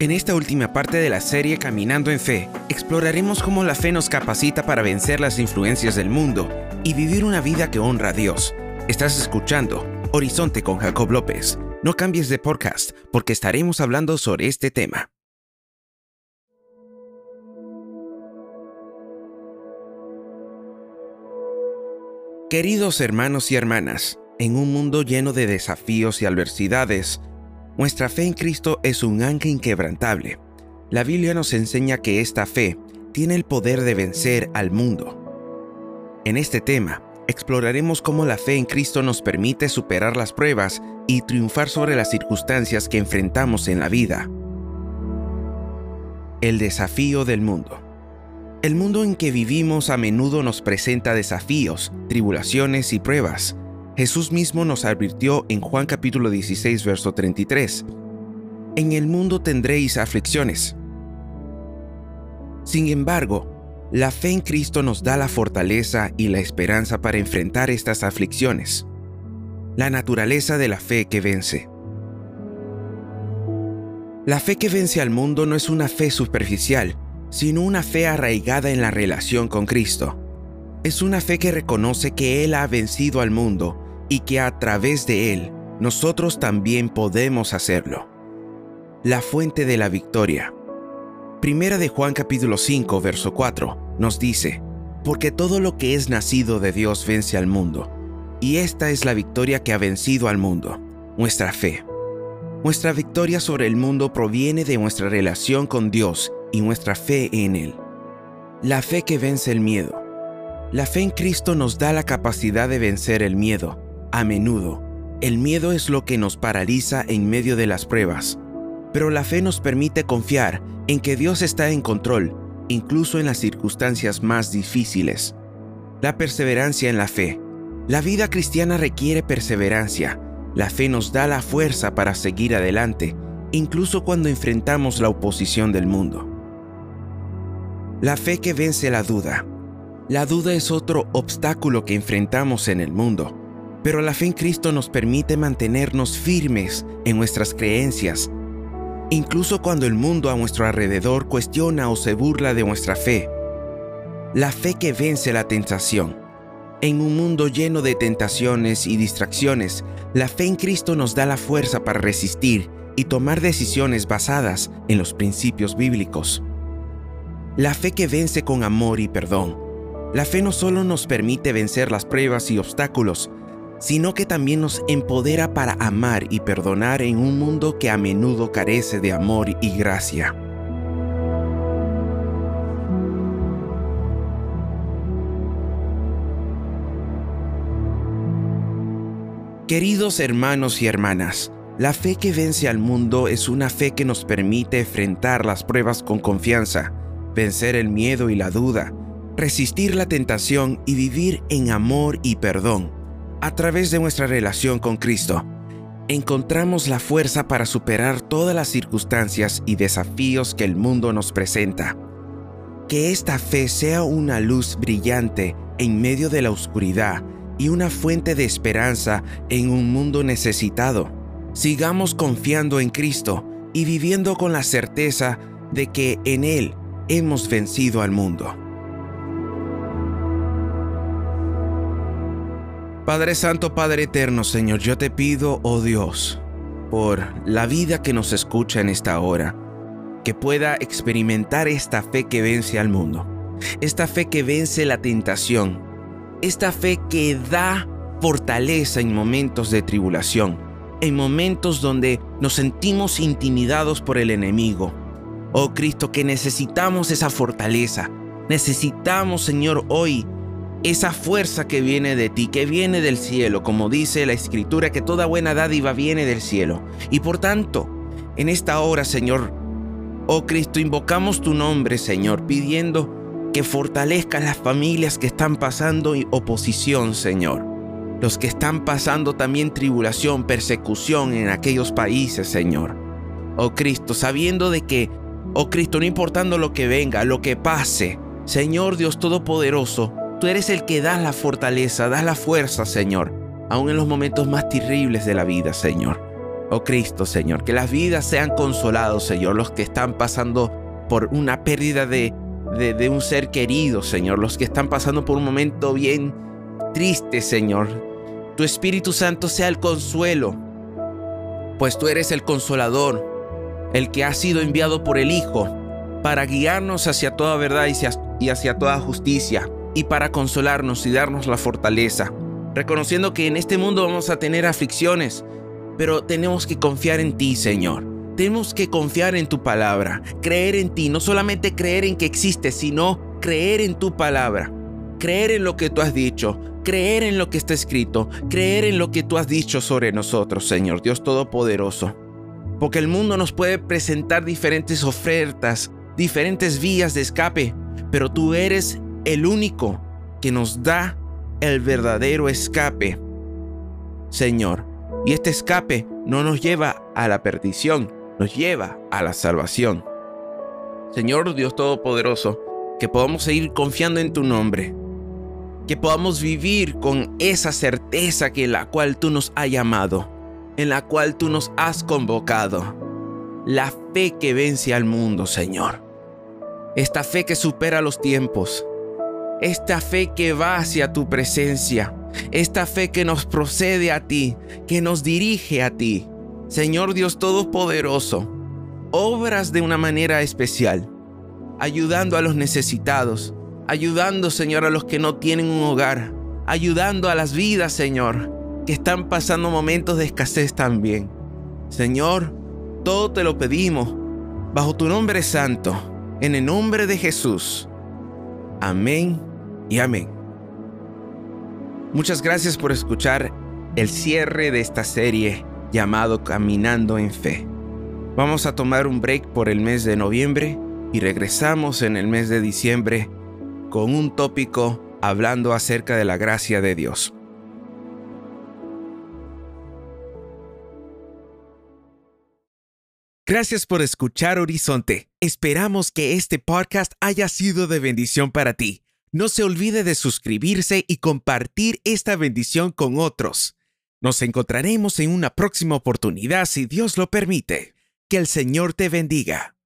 En esta última parte de la serie Caminando en Fe, exploraremos cómo la fe nos capacita para vencer las influencias del mundo y vivir una vida que honra a Dios. Estás escuchando Horizonte con Jacob López. No cambies de podcast porque estaremos hablando sobre este tema. Queridos hermanos y hermanas, en un mundo lleno de desafíos y adversidades, nuestra fe en Cristo es un ancla inquebrantable. La Biblia nos enseña que esta fe tiene el poder de vencer al mundo. En este tema, exploraremos cómo la fe en Cristo nos permite superar las pruebas y triunfar sobre las circunstancias que enfrentamos en la vida. El desafío del mundo. El mundo en que vivimos a menudo nos presenta desafíos, tribulaciones y pruebas. Jesús mismo nos advirtió en Juan capítulo 16, verso 33. En el mundo tendréis aflicciones. Sin embargo, la fe en Cristo nos da la fortaleza y la esperanza para enfrentar estas aflicciones. La naturaleza de la fe que vence. La fe que vence al mundo no es una fe superficial, sino una fe arraigada en la relación con Cristo. Es una fe que reconoce que Él ha vencido al mundo y que a través de Él nosotros también podemos hacerlo. La fuente de la victoria. Primera de Juan capítulo 5, verso 4 nos dice, porque todo lo que es nacido de Dios vence al mundo, y esta es la victoria que ha vencido al mundo, nuestra fe. Nuestra victoria sobre el mundo proviene de nuestra relación con Dios y nuestra fe en Él. La fe que vence el miedo. La fe en Cristo nos da la capacidad de vencer el miedo, a menudo, el miedo es lo que nos paraliza en medio de las pruebas, pero la fe nos permite confiar en que Dios está en control, incluso en las circunstancias más difíciles. La perseverancia en la fe. La vida cristiana requiere perseverancia. La fe nos da la fuerza para seguir adelante, incluso cuando enfrentamos la oposición del mundo. La fe que vence la duda. La duda es otro obstáculo que enfrentamos en el mundo pero la fe en Cristo nos permite mantenernos firmes en nuestras creencias, incluso cuando el mundo a nuestro alrededor cuestiona o se burla de nuestra fe. La fe que vence la tentación. En un mundo lleno de tentaciones y distracciones, la fe en Cristo nos da la fuerza para resistir y tomar decisiones basadas en los principios bíblicos. La fe que vence con amor y perdón. La fe no solo nos permite vencer las pruebas y obstáculos, sino que también nos empodera para amar y perdonar en un mundo que a menudo carece de amor y gracia. Queridos hermanos y hermanas, la fe que vence al mundo es una fe que nos permite enfrentar las pruebas con confianza, vencer el miedo y la duda, resistir la tentación y vivir en amor y perdón a través de nuestra relación con Cristo, encontramos la fuerza para superar todas las circunstancias y desafíos que el mundo nos presenta. Que esta fe sea una luz brillante en medio de la oscuridad y una fuente de esperanza en un mundo necesitado. Sigamos confiando en Cristo y viviendo con la certeza de que en Él hemos vencido al mundo. Padre Santo, Padre Eterno, Señor, yo te pido, oh Dios, por la vida que nos escucha en esta hora, que pueda experimentar esta fe que vence al mundo, esta fe que vence la tentación, esta fe que da fortaleza en momentos de tribulación, en momentos donde nos sentimos intimidados por el enemigo. Oh Cristo, que necesitamos esa fortaleza. Necesitamos, Señor, hoy esa fuerza que viene de ti, que viene del cielo, como dice la escritura, que toda buena dádiva viene del cielo. Y por tanto, en esta hora, Señor, oh Cristo, invocamos tu nombre, Señor, pidiendo que fortalezcas las familias que están pasando oposición, Señor. Los que están pasando también tribulación, persecución en aquellos países, Señor. Oh Cristo, sabiendo de que, oh Cristo, no importando lo que venga, lo que pase, Señor Dios Todopoderoso, Tú eres el que das la fortaleza, das la fuerza, Señor, aún en los momentos más terribles de la vida, Señor. oh Cristo, Señor. Que las vidas sean consolados, Señor, los que están pasando por una pérdida de, de, un ser querido, Señor. Los que están pasando por un momento bien triste, Señor. Tu Espíritu Santo sea el consuelo, pues tú eres el consolador, el que ha sido enviado por el Hijo para guiarnos hacia toda verdad y hacia, y hacia toda justicia, y para consolarnos y darnos la fortaleza, reconociendo que en este mundo vamos a tener aflicciones, pero tenemos que confiar en ti, Señor. Tenemos que confiar en tu palabra, creer en ti, no solamente creer en que existe, sino creer en tu palabra, creer en lo que tú has dicho, creer en lo que está escrito, creer en lo que tú has dicho sobre nosotros, Señor Dios Todopoderoso. Porque el mundo nos puede presentar diferentes ofertas, diferentes vías de escape, pero tú eres el único que nos da el verdadero escape, Señor. Y este escape no nos lleva a la perdición, nos lleva a la salvación. Señor Dios Todopoderoso, que podamos seguir confiando en tu nombre, que podamos vivir con esa certeza que la cual tú nos has llamado, en la cual tú nos has convocado. La fe que vence al mundo, Señor. Esta fe que supera los tiempos. Esta fe que va hacia tu presencia esta fe que nos procede a ti, que nos dirige a ti. Señor Dios Todopoderoso, obras de una manera especial, ayudando a los necesitados, ayudando, Señor, a los que no tienen un hogar, ayudando a las vidas, Señor, que están pasando momentos de escasez también. Señor, todo te lo pedimos, bajo tu nombre santo, en el nombre de Jesús. Amén y amén. Muchas gracias por escuchar el cierre de esta serie llamado Caminando en Fe. Vamos a tomar un break por el mes de noviembre y regresamos en el mes de diciembre con un tópico hablando acerca de la gracia de Dios. Gracias por escuchar Horizonte. Esperamos que este podcast haya sido de bendición para ti. No se olvide de suscribirse y compartir esta bendición con otros. Nos encontraremos en una próxima oportunidad si Dios lo permite. Que el Señor te bendiga.